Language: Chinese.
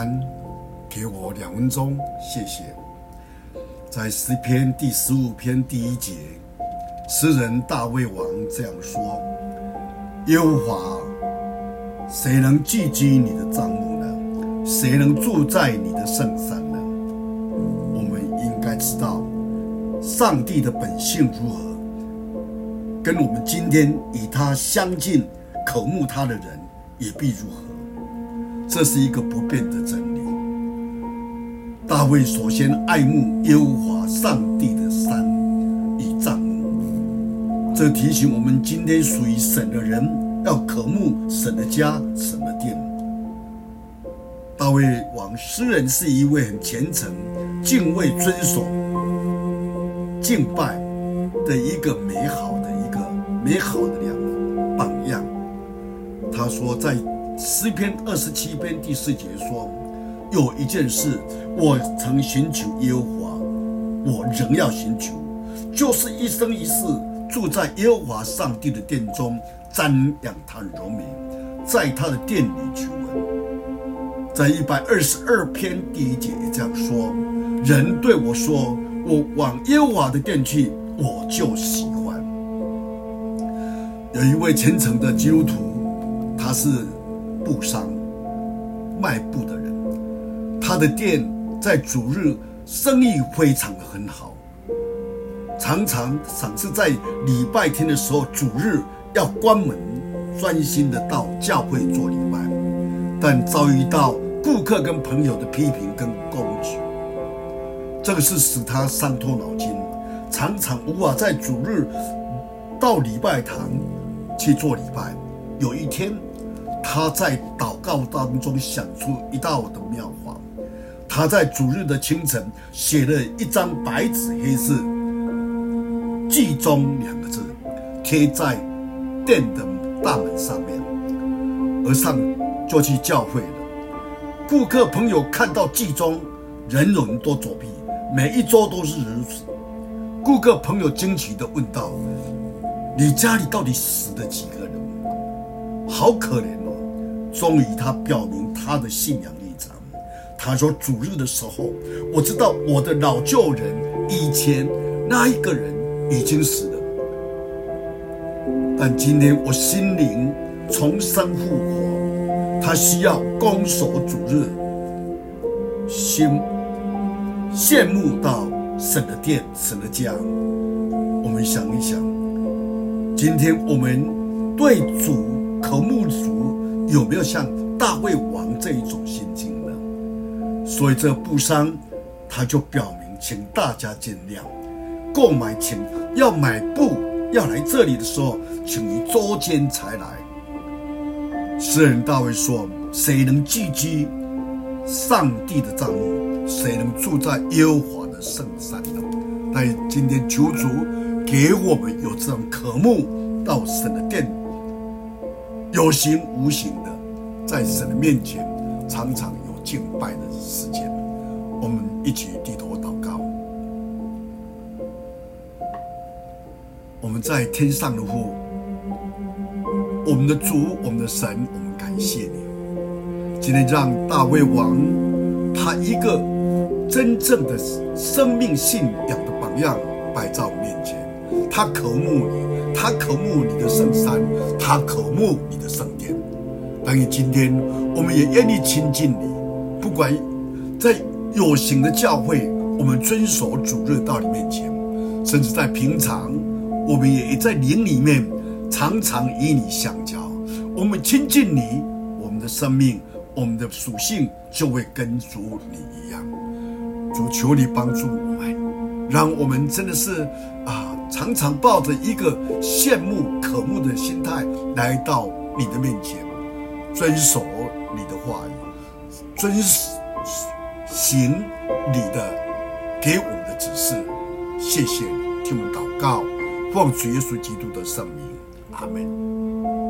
安，给我两分钟，谢谢。在诗篇第十五篇第一节，诗人大卫王这样说：“耶和华，谁能聚集你的帐幕呢？谁能住在你的圣山呢？”我们应该知道，上帝的本性如何，跟我们今天与他相近、渴慕他的人也必如何。这是一个不变的真理。大卫首先爱慕耶和华上帝的山与帐幕，这提醒我们今天属于神的人要渴慕神的家、神的殿。大卫王诗人是一位很虔诚、敬畏、遵守、敬拜的一个美好的一个美好的良榜样。他说在。诗篇二十七篇第四节说：“有一件事，我曾寻求耶和华，我仍要寻求，就是一生一世住在耶和华上帝的殿中，瞻仰他的荣美，在他的殿里求问。”在一百二十二篇第一节也这样说：“人对我说，我往耶和华的殿去，我就喜欢。”有一位虔诚的基督徒，他是。布商卖布的人，他的店在主日生意非常的很好，常常赏赐在礼拜天的时候，主日要关门，专心的到教会做礼拜，但遭遇到顾客跟朋友的批评跟攻击，这个是使他伤透脑筋，常常无法在主日到礼拜堂去做礼拜。有一天。他在祷告当中想出一道的妙法，他在主日的清晨写了一张白纸黑字“记中”两个字，贴在店的大门上面，而上就去教会了。顾客朋友看到“记中”，人人都作弊，每一周都是如此。顾客朋友惊奇地问道：“你家里到底死了几个人？好可怜！”终于，他表明他的信仰立场。他说：“主日的时候，我知道我的老旧人以前那一个人已经死了，但今天我心灵重生复活，他需要攻守主日，心羡慕到神的殿、神的家。我们想一想，今天我们对主渴慕主。”有没有像大卫王这一种心境呢？所以这布商他就表明，请大家见谅，购买请要买布要来这里的时候，请于周间才来。诗人大卫说：“谁能寄居上帝的帐幕？谁能住在耶和华的圣山呢？”但今天求主给我们有这种渴慕到神的殿。有形无形的，在神的面前，常常有敬拜的时间。我们一起低头祷告。我们在天上的父，我们的主，我们的神，我们感谢你。今天让大卫王，他一个真正的生命信仰的榜样摆在我面前，他渴慕你。他渴慕你的圣山，他渴慕你的圣殿。但愿今天我们也愿意亲近你，不管在有形的教会，我们遵守主日到你面前；甚至在平常，我们也在灵里面常常与你相交。我们亲近你，我们的生命、我们的属性就会跟主你一样。主求你帮助我们，让我们真的是啊。常常抱着一个羡慕、渴慕的心态来到你的面前，遵守你的话语，遵行你的给我们的指示。谢谢你，听我们祷告，奉主耶稣基督的圣名，阿门。